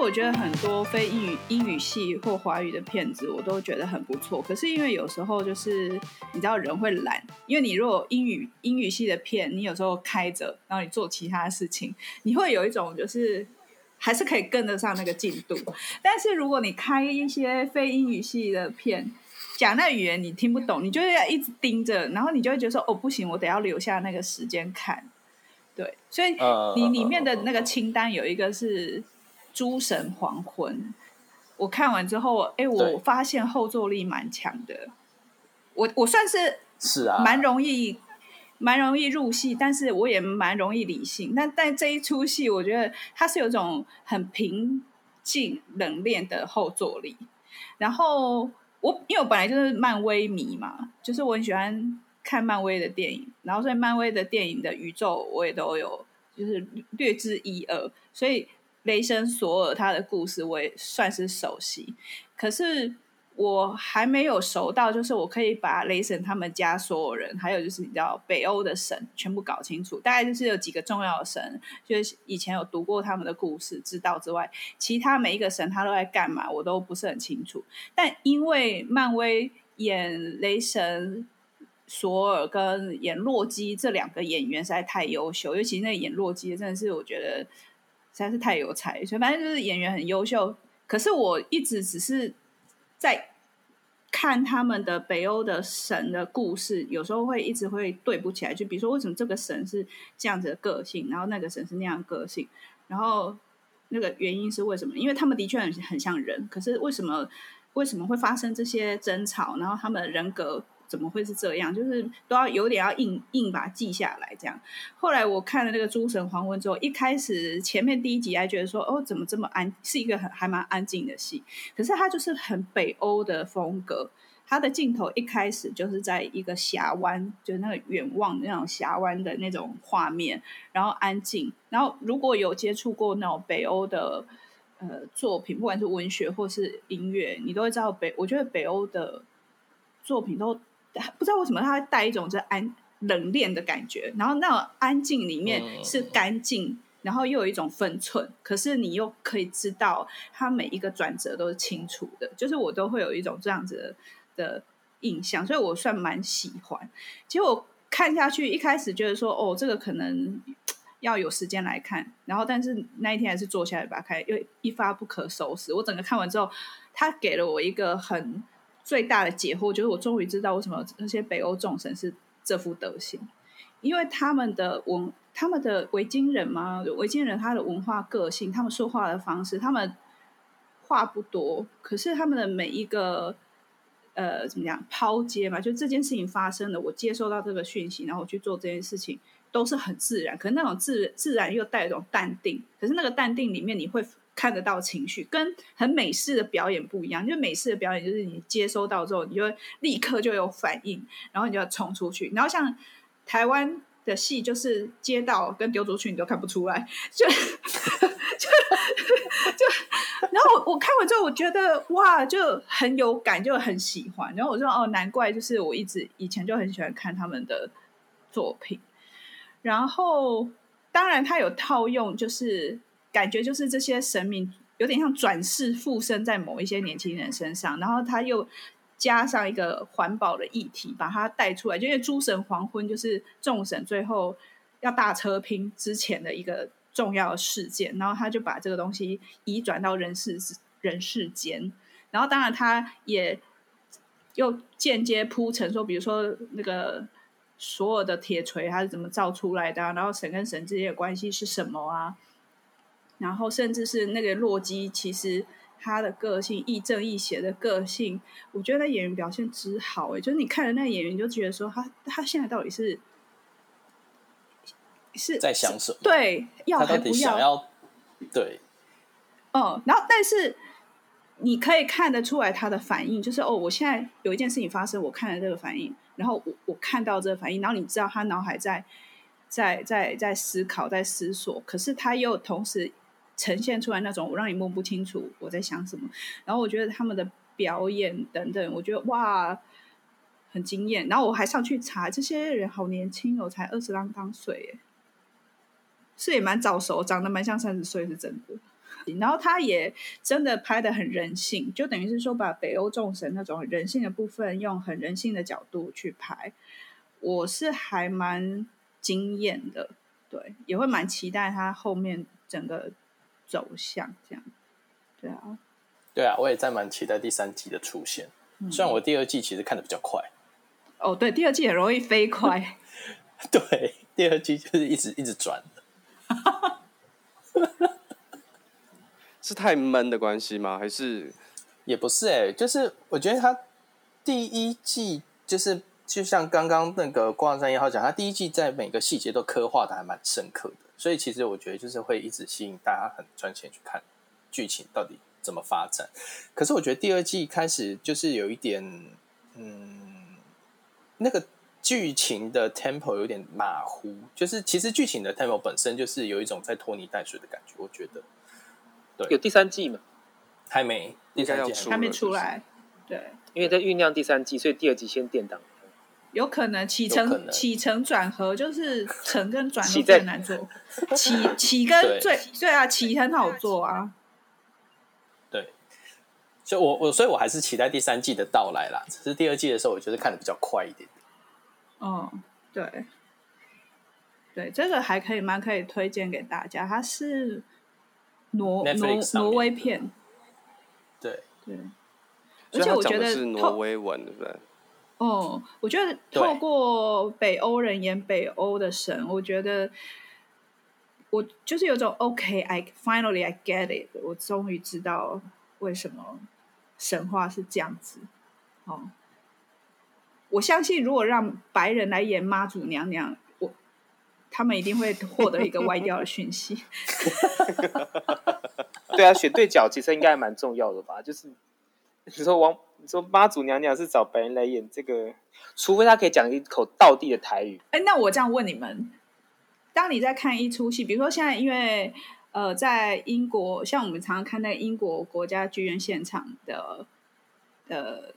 我觉得很多非英语英语系或华语的片子，我都觉得很不错。可是因为有时候就是你知道人会懒，因为你如果英语英语系的片，你有时候开着，然后你做其他事情，你会有一种就是还是可以跟得上那个进度。但是如果你开一些非英语系的片，讲那语言你听不懂，你就要一直盯着，然后你就会觉得说哦不行，我得要留下那个时间看。对，所以你里面的那个清单有一个是。诸神黄昏，我看完之后，哎、欸，我发现后坐力蛮强的。我我算是是啊，蛮容易，蛮容易入戏，但是我也蛮容易理性。但但这一出戏，我觉得它是有种很平静冷冽的后坐力。然后我因为我本来就是漫威迷嘛，就是我很喜欢看漫威的电影，然后所以漫威的电影的宇宙我也都有，就是略知一二，所以。雷神索尔他的故事我也算是熟悉，可是我还没有熟到，就是我可以把雷神他们家所有人，还有就是你知道北欧的神全部搞清楚。大概就是有几个重要的神，就是以前有读过他们的故事知道之外，其他每一个神他都在干嘛，我都不是很清楚。但因为漫威演雷神索尔跟演洛基这两个演员实在太优秀，尤其那演洛基的真的是我觉得。实在是太有才，所以反正就是演员很优秀。可是我一直只是在看他们的北欧的神的故事，有时候会一直会对不起来。就比如说，为什么这个神是这样子的个性，然后那个神是那样个性，然后那个原因是为什么？因为他们的确很很像人，可是为什么为什么会发生这些争吵？然后他们的人格。怎么会是这样？就是都要有点要硬硬把它记下来这样。后来我看了那个《诸神黄昏》之后，一开始前面第一集还觉得说，哦，怎么这么安，是一个很还蛮安静的戏。可是它就是很北欧的风格，它的镜头一开始就是在一个峡湾，就是那个远望那种峡湾的那种画面，然后安静。然后如果有接触过那种北欧的呃作品，不管是文学或是音乐，你都会知道北，我觉得北欧的作品都。不知道为什么，它会带一种这安冷链的感觉，然后那种安静里面是干净，然后又有一种分寸，可是你又可以知道它每一个转折都是清楚的，就是我都会有一种这样子的，的印象，所以我算蛮喜欢。结果看下去，一开始觉得说，哦，这个可能要有时间来看，然后但是那一天还是坐下来把它看，因为一发不可收拾。我整个看完之后，他给了我一个很。最大的解惑就是，我终于知道为什么那些北欧众神是这副德行，因为他们的文，他们的维京人嘛，维京人他的文化个性，他们说话的方式，他们话不多，可是他们的每一个呃怎么讲抛接嘛，就这件事情发生了，我接收到这个讯息，然后我去做这件事情，都是很自然，可是那种自自然又带一种淡定，可是那个淡定里面你会。看得到情绪，跟很美式的表演不一样。就美式的表演，就是你接收到之后，你就立刻就有反应，然后你就要冲出去。然后像台湾的戏，就是接到跟丢出去，你都看不出来，就就就。然后我我看完之后，我觉得哇，就很有感，就很喜欢。然后我说哦，难怪就是我一直以前就很喜欢看他们的作品。然后当然他有套用，就是。感觉就是这些神明有点像转世附身在某一些年轻人身上，然后他又加上一个环保的议题，把它带出来。就因为诸神黄昏就是众神最后要大车拼之前的一个重要事件，然后他就把这个东西移转到人世人世间，然后当然他也又间接铺陈说，比如说那个所有的铁锤它是怎么造出来的，然后神跟神之间的关系是什么啊？然后，甚至是那个洛基，其实他的个性亦正亦邪的个性，我觉得那演员表现之好诶，就是你看了那个演员，就觉得说他他现在到底是是在想什么？对，要还不要？要对，嗯，然后但是你可以看得出来他的反应，就是哦，我现在有一件事情发生，我看了这个反应，然后我我看到这个反应，然后你知道他脑海在在在在思考，在思索，可是他又同时。呈现出来那种，我让你摸不清楚我在想什么。然后我觉得他们的表演等等，我觉得哇，很惊艳。然后我还上去查，这些人好年轻哦，才二十啷当岁，哎，是也蛮早熟，长得蛮像三十岁，是真的。然后他也真的拍得很人性，就等于是说把北欧众神那种人性的部分用很人性的角度去拍，我是还蛮惊艳的，对，也会蛮期待他后面整个走向这样，对啊，对啊，我也在蛮期待第三季的出现，嗯、虽然我第二季其实看的比较快，哦，对，第二季很容易飞快，对，第二季就是一直一直转。是太闷的关系吗？还是也不是哎、欸，就是我觉得他第一季就是就像刚刚那个《光环三一号》讲，他第一季在每个细节都刻画的还蛮深刻的，所以其实我觉得就是会一直吸引大家很赚钱去看剧情到底怎么发展。可是我觉得第二季开始就是有一点，嗯，那个剧情的 tempo 有点马虎，就是其实剧情的 tempo 本身就是有一种在拖泥带水的感觉，我觉得。对有第三季吗？还没，第三季，还没出来。对，因为在酝酿第三季，所以第二季先垫档。有可能起承起承转合，就是承跟转都最难做。起起跟最对啊，起很好做啊。对，所以我我所以我还是期待第三季的到来啦。只是第二季的时候，我觉得看的比较快一点。哦，对，对，这个还可以蛮可以推荐给大家。它是。挪挪挪威片，对对，而且我觉得是挪威文，对不对？哦，我觉得透过北欧人演北欧的神，我觉得我就是有种 OK，I finally I get it，我终于知道为什么神话是这样子。哦，我相信如果让白人来演妈祖娘娘。他们一定会获得一个歪掉的讯息。对啊，选对角其实应该还蛮重要的吧？就是你说王，你说妈祖娘娘是找白人来演这个，除非他可以讲一口道地的台语。哎，那我这样问你们：当你在看一出戏，比如说现在因为呃，在英国，像我们常常看那英国国家剧院现场的的。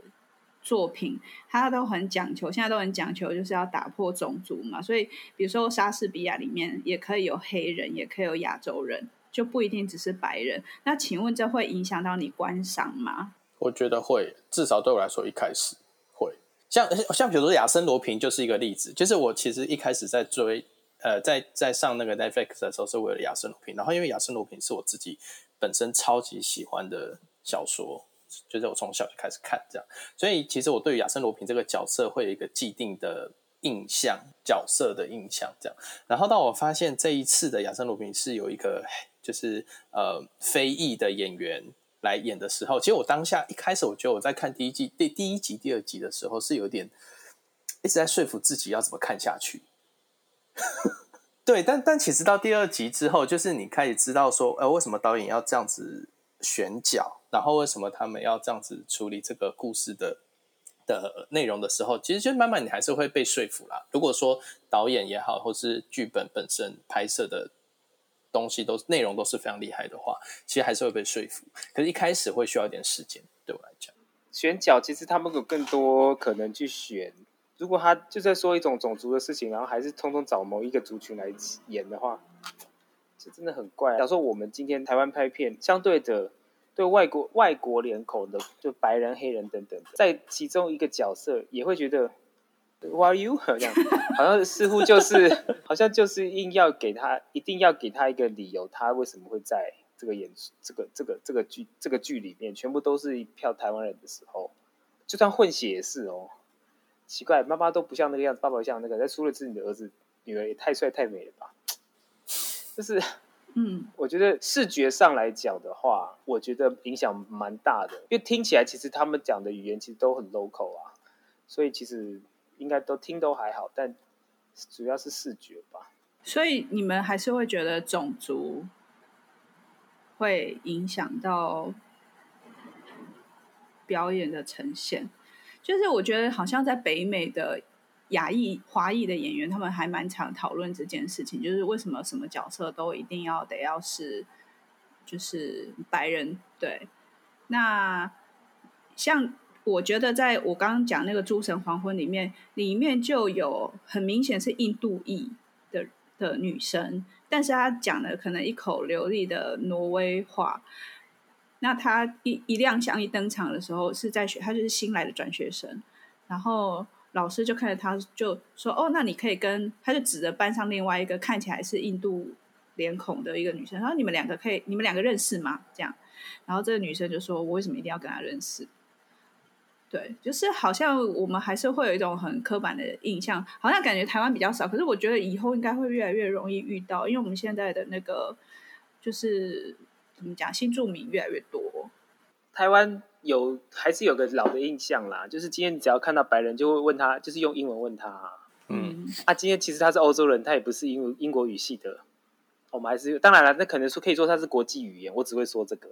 作品，他都很讲求，现在都很讲求，就是要打破种族嘛。所以，比如说莎士比亚里面也可以有黑人，也可以有亚洲人，就不一定只是白人。那请问这会影响到你观赏吗？我觉得会，至少对我来说一开始会。像像比如说亚森罗平就是一个例子，就是我其实一开始在追，呃，在在上那个 Netflix 的时候是为了亚森罗平，然后因为亚森罗平是我自己本身超级喜欢的小说。就是我从小就开始看这样，所以其实我对于亚森罗平这个角色会有一个既定的印象，角色的印象这样。然后当我发现这一次的亚森罗平是有一个就是呃非裔的演员来演的时候，其实我当下一开始我觉得我在看第一季第第一集第二集的时候是有点一直在说服自己要怎么看下去。对，但但其实到第二集之后，就是你开始知道说，呃，为什么导演要这样子选角？然后为什么他们要这样子处理这个故事的的内容的时候，其实就慢慢你还是会被说服啦。如果说导演也好，或是剧本本身拍摄的东西都是内容都是非常厉害的话，其实还是会被说服。可是，一开始会需要一点时间，对我来讲。选角其实他们有更多可能去选。如果他就在说一种种族的事情，然后还是通通找某一个族群来演的话，这真的很怪。假如说我们今天台湾拍片，相对的。对外国外国脸孔的，就白人、黑人等等，在其中一个角色也会觉得，Who are you？好像好像似乎就是，好像就是硬要给他，一定要给他一个理由，他为什么会在这个演这个这个这个剧这个剧里面，全部都是一票台湾人的时候，就算混血也是哦。奇怪，妈妈都不像那个样子，爸爸像那个，再除了自己的儿子女儿也太帅太美了吧？就是。嗯，我觉得视觉上来讲的话，我觉得影响蛮大的，因为听起来其实他们讲的语言其实都很 local 啊，所以其实应该都听都还好，但主要是视觉吧。所以你们还是会觉得种族会影响到表演的呈现，就是我觉得好像在北美的。亚裔、华裔的演员，他们还蛮常讨论这件事情，就是为什么什么角色都一定要得要是，就是白人。对，那像我觉得，在我刚刚讲那个《诸神黄昏》里面，里面就有很明显是印度裔的的女生，但是她讲的可能一口流利的挪威话。那她一一亮相一登场的时候是在学，她就是新来的转学生，然后老师就看着他就说：“哦，那你可以跟……”他就指着班上另外一个看起来是印度脸孔的一个女生，然后你们两个可以，你们两个认识吗？这样，然后这个女生就说：“我为什么一定要跟他认识？”对，就是好像我们还是会有一种很刻板的印象，好像感觉台湾比较少，可是我觉得以后应该会越来越容易遇到，因为我们现在的那个就是。怎么讲？新住民越来越多。台湾有还是有个老的印象啦，就是今天只要看到白人，就会问他，就是用英文问他。嗯啊，今天其实他是欧洲人，他也不是英英国语系的。我们还是当然了，那可能说可以说他是国际语言，我只会说这个。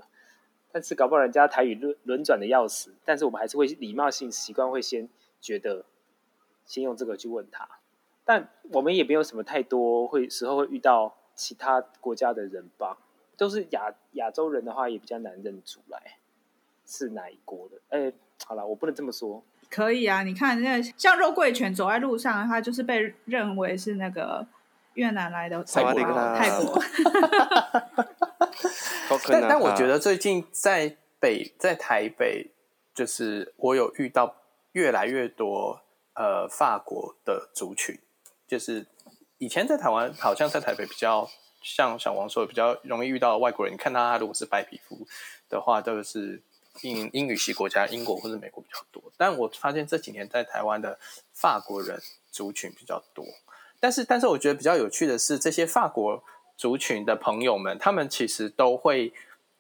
但是搞不好人家台语轮轮转的要死，但是我们还是会礼貌性习惯会先觉得先用这个去问他。但我们也没有什么太多会时候会遇到其他国家的人吧。都是亚亚洲人的话，也比较难认出来是哪一国的。哎、欸，好了，我不能这么说。可以啊，你看那像肉桂犬走在路上，它就是被认为是那个越南来的泰国。泰国。但但我觉得最近在北在台北，就是我有遇到越来越多呃法国的族群，就是以前在台湾好像在台北比较。像小王说的，比较容易遇到外国人。你看他，他如果是白皮肤的话，都是英英语系国家，英国或者美国比较多。但我发现这几年在台湾的法国人族群比较多。但是，但是我觉得比较有趣的是，这些法国族群的朋友们，他们其实都会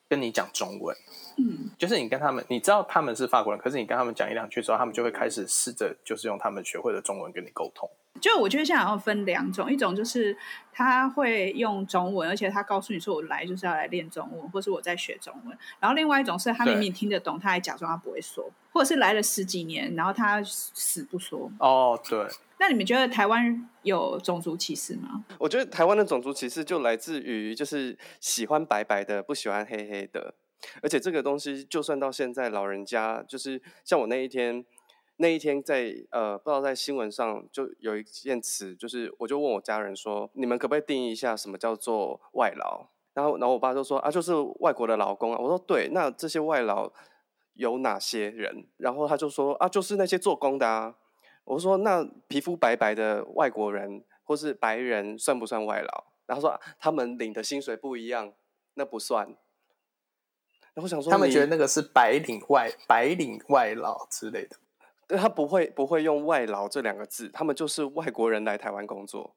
跟你讲中文。嗯，就是你跟他们，你知道他们是法国人，可是你跟他们讲一两句之后，他们就会开始试着就是用他们学会的中文跟你沟通。就我觉得现在好像分两种，一种就是他会用中文，而且他告诉你说我来就是要来练中文，或是我在学中文。然后另外一种是他明明听得懂，他还假装他不会说，或者是来了十几年，然后他死不说。哦，对。那你们觉得台湾有种族歧视吗？我觉得台湾的种族歧视就来自于就是喜欢白白的，不喜欢黑黑的。而且这个东西就算到现在，老人家就是像我那一天。那一天在呃，不知道在新闻上就有一件词，就是我就问我家人说，你们可不可以定义一下什么叫做外劳？然后，然后我爸就说啊，就是外国的劳工啊。我说对，那这些外劳有哪些人？然后他就说啊，就是那些做工的啊。我说那皮肤白白的外国人或是白人算不算外劳？然后说啊，他们领的薪水不一样，那不算。然后我想说，他们觉得那个是白领外白领外劳之类的。他不会不会用外劳这两个字，他们就是外国人来台湾工作。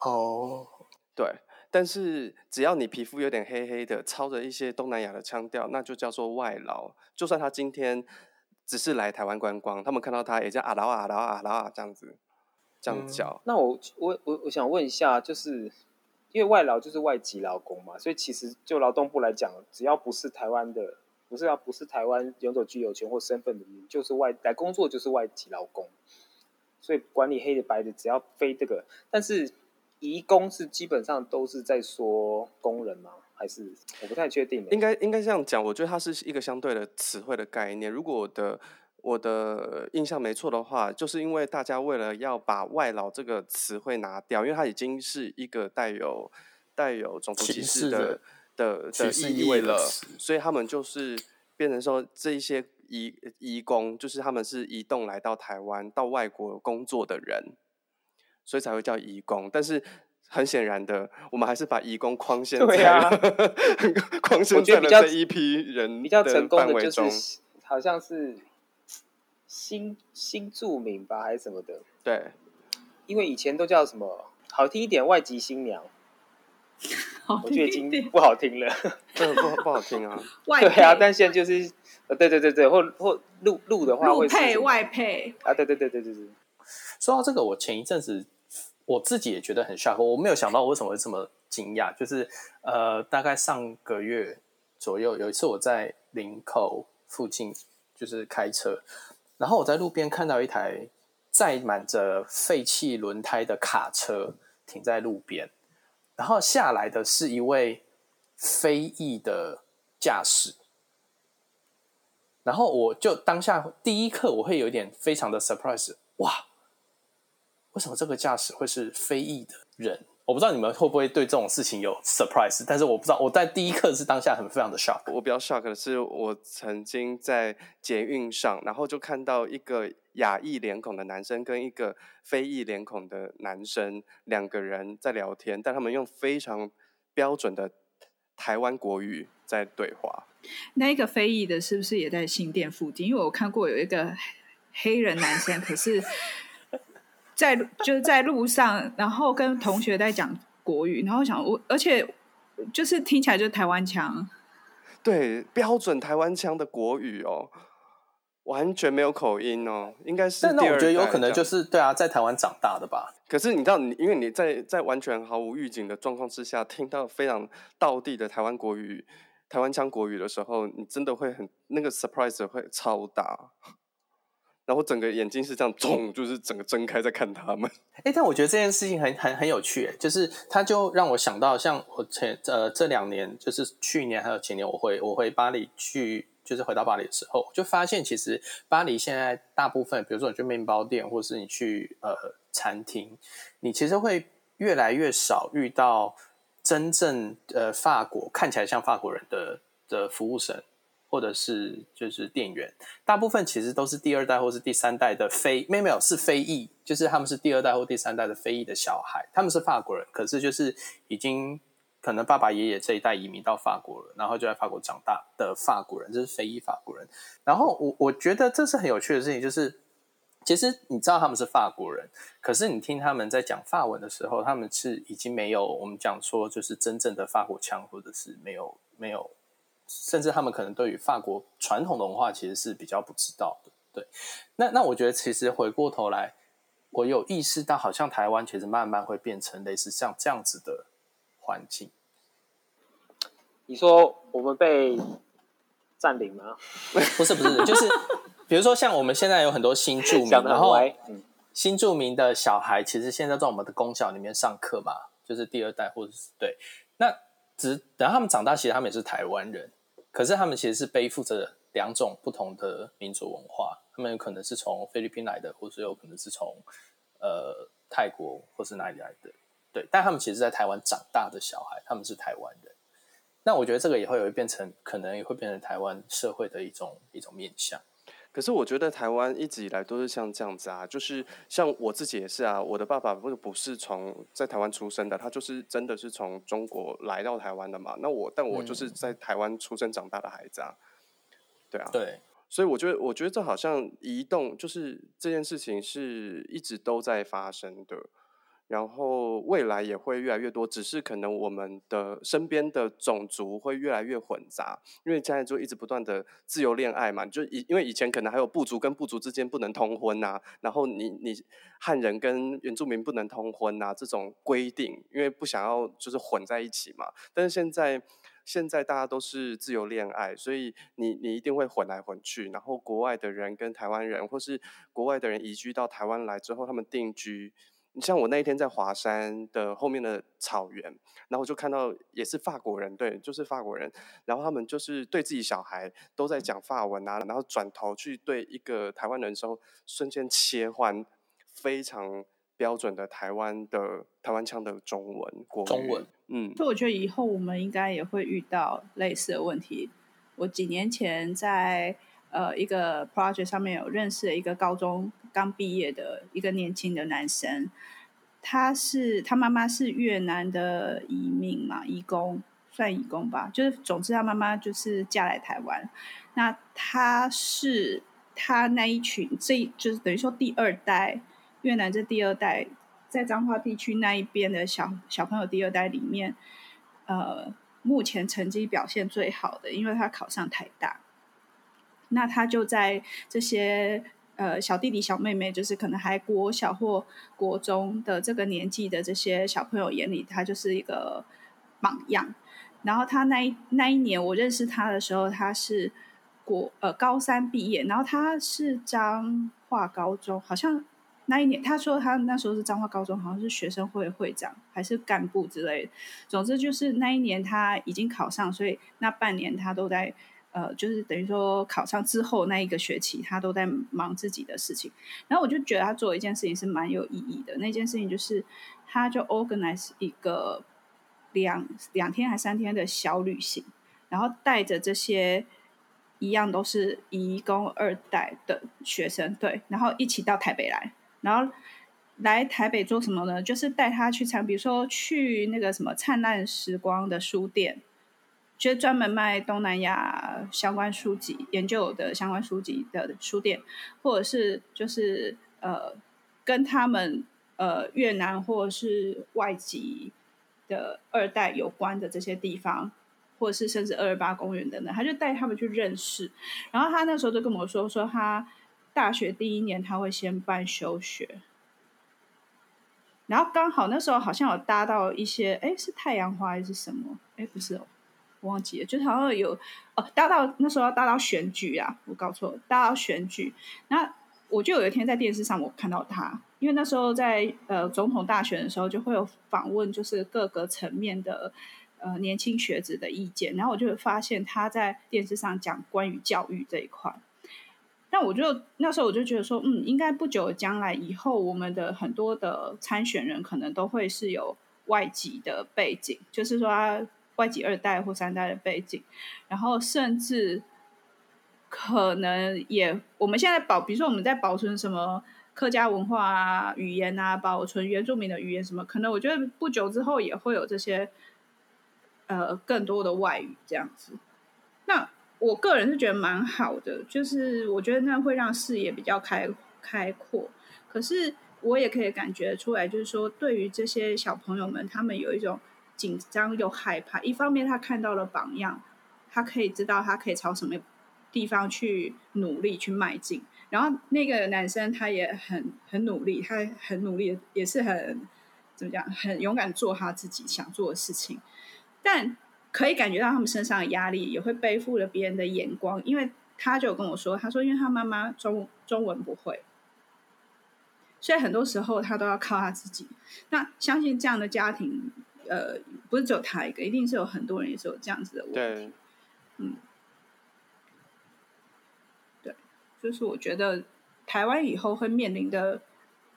哦，对，但是只要你皮肤有点黑黑的，操着一些东南亚的腔调，那就叫做外劳。就算他今天只是来台湾观光，他们看到他也叫阿劳阿劳阿劳啊这样子，这样子叫。嗯，那我我我我想问一下，就是因为外劳就是外籍劳工嘛，所以其实就劳动部来讲，只要不是台湾的。不是要，不是台湾永久居留权或身份的人，就是外来工作就是外籍劳工，所以管理黑的白的，只要非这个。但是移工是基本上都是在说工人吗？还是我不太确定。应该应该这样讲，我觉得它是一个相对的词汇的概念。如果我的我的印象没错的话，就是因为大家为了要把外劳这个词汇拿掉，因为它已经是一个带有带有种族歧视的。的的意味了，所以他们就是变成说，这一些移移工，就是他们是移动来到台湾到外国工作的人，所以才会叫移工。但是很显然的，我们还是把移工框限在、啊、框限在了这一批人比较成功的就是好像是新新住民吧，还是什么的？对，因为以前都叫什么好听一点，外籍新娘。我觉得已经不好听了，真的不不好听啊！外对啊，但现在就是呃，对对对对，或或录录的话会配外配啊，对对对对对对。说到这个，我前一阵子我自己也觉得很 shock，我没有想到我为什么会这么惊讶。就是呃，大概上个月左右，有一次我在林口附近就是开车，然后我在路边看到一台载满着废弃轮胎的卡车停在路边。然后下来的是一位非裔的驾驶，然后我就当下第一刻我会有一点非常的 surprise，哇，为什么这个驾驶会是非裔的人？我不知道你们会不会对这种事情有 surprise，但是我不知道我在第一刻是当下很非常的 shock。我比较 shock 的是，我曾经在捷运上，然后就看到一个亚裔脸孔的男生跟一个非裔脸孔的男生两个人在聊天，但他们用非常标准的台湾国语在对话。那一个非裔的是不是也在新店附近？因为我看过有一个黑人男生，可是。在就是在路上，然后跟同学在讲国语，然后想我，而且就是听起来就是台湾腔，对，标准台湾腔的国语哦，完全没有口音哦，应该是。那我觉得有可能就是对啊，在台湾长大的吧。可是你知道，你因为你在在完全毫无预警的状况之下，听到非常道地的台湾国语、台湾腔国语的时候，你真的会很那个 surprise 会超大。然后整个眼睛是这样，肿，就是整个睁开在看他们。哎，但我觉得这件事情很很很有趣，就是它就让我想到，像我前呃这两年，就是去年还有前年，我回我回巴黎去，就是回到巴黎的时候，就发现其实巴黎现在大部分，比如说你去面包店，或是你去呃餐厅，你其实会越来越少遇到真正呃法国看起来像法国人的的服务生。或者是就是店员，大部分其实都是第二代或是第三代的非，没有没有是非裔，就是他们是第二代或第三代的非裔的小孩，他们是法国人，可是就是已经可能爸爸爷爷这一代移民到法国了，然后就在法国长大的法国人，这是非裔法国人。然后我我觉得这是很有趣的事情，就是其实你知道他们是法国人，可是你听他们在讲法文的时候，他们是已经没有我们讲说就是真正的法国腔，或者是没有没有。甚至他们可能对于法国传统的文化其实是比较不知道的，对。那那我觉得其实回过头来，我有意识到，好像台湾其实慢慢会变成类似像这样子的环境。你说我们被占领吗？不是不是，就是比如说像我们现在有很多新住民，然后新住民的小孩其实现在在我们的公校里面上课嘛，就是第二代或者是对。那只等到他们长大，其实他们也是台湾人。可是他们其实是背负着两种不同的民族文化，他们有可能是从菲律宾来的，或是有可能是从呃泰国或是哪里来的，对。但他们其实，在台湾长大的小孩，他们是台湾人。那我觉得这个也会有变成，可能也会变成台湾社会的一种一种面向。可是我觉得台湾一直以来都是像这样子啊，就是像我自己也是啊，我的爸爸不是不是从在台湾出生的，他就是真的是从中国来到台湾的嘛。那我但我就是在台湾出生长大的孩子啊，对啊，对，所以我觉得我觉得这好像移动，就是这件事情是一直都在发生的。然后未来也会越来越多，只是可能我们的身边的种族会越来越混杂，因为现在就一直不断的自由恋爱嘛，就以因为以前可能还有部族跟部族之间不能通婚呐，然后你你汉人跟原住民不能通婚呐这种规定，因为不想要就是混在一起嘛。但是现在现在大家都是自由恋爱，所以你你一定会混来混去，然后国外的人跟台湾人，或是国外的人移居到台湾来之后，他们定居。你像我那一天在华山的后面的草原，然后就看到也是法国人，对，就是法国人，然后他们就是对自己小孩都在讲法文啊，然后转头去对一个台湾人的时候，瞬间切换非常标准的台湾的台湾腔的中文国，中文，嗯，所以我觉得以后我们应该也会遇到类似的问题。我几年前在呃一个 project 上面有认识了一个高中。刚毕业的一个年轻的男生，他是他妈妈是越南的移民嘛，移工算移工吧，就是总之他妈妈就是嫁来台湾。那他是他那一群，这就是等于说第二代越南这第二代，在彰化地区那一边的小小朋友第二代里面，呃，目前成绩表现最好的，因为他考上台大。那他就在这些。呃，小弟弟、小妹妹，就是可能还国小或国中的这个年纪的这些小朋友眼里，他就是一个榜样。然后他那一那一年我认识他的时候，他是国呃高三毕业，然后他是彰化高中，好像那一年他说他那时候是彰化高中，好像是学生会会长还是干部之类的。总之就是那一年他已经考上，所以那半年他都在呃，就是等于说考上之后那一个学期，他都在忙自己的事情。然后我就觉得他做一件事情是蛮有意义的。那件事情就是，他就 organize 一个两两天还三天的小旅行，然后带着这些一样都是移工二代的学生，对，然后一起到台北来，然后来台北做什么呢？就是带他去参，比如说去那个什么灿烂时光的书店。就是专门卖东南亚相关书籍、研究的相关书籍的书店，或者是就是呃跟他们呃越南或者是外籍的二代有关的这些地方，或者是甚至二二八公园等等，他就带他们去认识。然后他那时候就跟我说，说他大学第一年他会先办休学，然后刚好那时候好像有搭到一些，哎，是太阳花还是什么？哎，不是哦。我忘记了，就是好像有哦，搭到那时候要搭到选举啊，我搞错了，搭到选举。那我就有一天在电视上我看到他，因为那时候在呃总统大选的时候就会有访问，就是各个层面的呃年轻学子的意见，然后我就发现他在电视上讲关于教育这一块。那我就那时候我就觉得说，嗯，应该不久将来以后，我们的很多的参选人可能都会是有外籍的背景，就是说他。外籍二代或三代的背景，然后甚至可能也，我们现在保，比如说我们在保存什么客家文化啊、语言啊，保存原住民的语言什么，可能我觉得不久之后也会有这些，呃，更多的外语这样子。那我个人是觉得蛮好的，就是我觉得那会让视野比较开开阔。可是我也可以感觉出来，就是说对于这些小朋友们，他们有一种。紧张又害怕，一方面他看到了榜样，他可以知道他可以朝什么地方去努力去迈进。然后那个男生他也很很努力，他很努力，也是很怎么讲，很勇敢做他自己想做的事情。但可以感觉到他们身上的压力，也会背负了别人的眼光。因为他就跟我说，他说因为他妈妈中中文不会，所以很多时候他都要靠他自己。那相信这样的家庭。呃，不是只有他一个，一定是有很多人也是有这样子的问题。对，嗯，对，就是我觉得台湾以后会面临的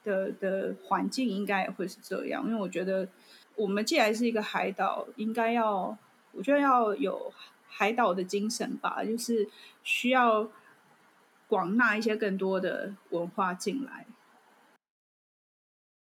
的的环境应该也会是这样，因为我觉得我们既然是一个海岛，应该要，我觉得要有海岛的精神吧，就是需要广纳一些更多的文化进来。